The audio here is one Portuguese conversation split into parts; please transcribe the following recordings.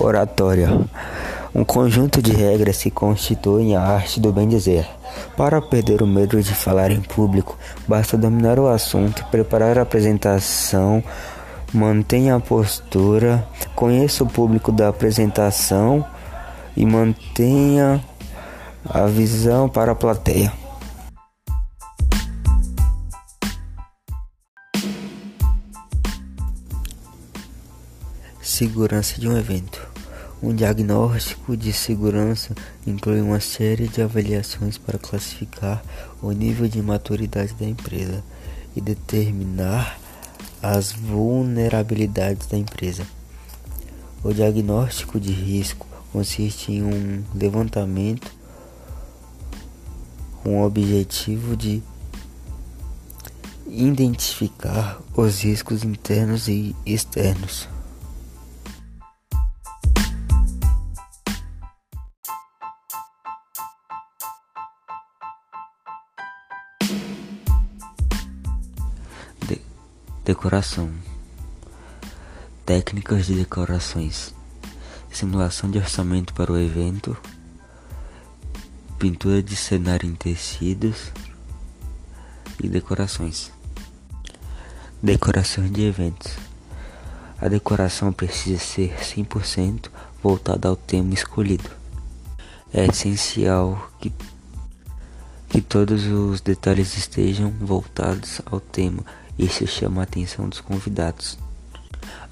Oratória. Um conjunto de regras que constituem a arte do bem dizer. Para perder o medo de falar em público, basta dominar o assunto, preparar a apresentação, mantenha a postura, conheça o público da apresentação e mantenha a visão para a plateia. Segurança de um evento. Um diagnóstico de segurança inclui uma série de avaliações para classificar o nível de maturidade da empresa e determinar as vulnerabilidades da empresa. O diagnóstico de risco consiste em um levantamento com o objetivo de identificar os riscos internos e externos. Decoração. Técnicas de decorações. Simulação de orçamento para o evento. Pintura de cenário em tecidos. E decorações. Decoração de eventos. A decoração precisa ser 100% voltada ao tema escolhido. É essencial que, que todos os detalhes estejam voltados ao tema isso chama a atenção dos convidados.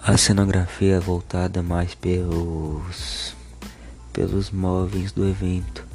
A cenografia é voltada mais pelos, pelos móveis do evento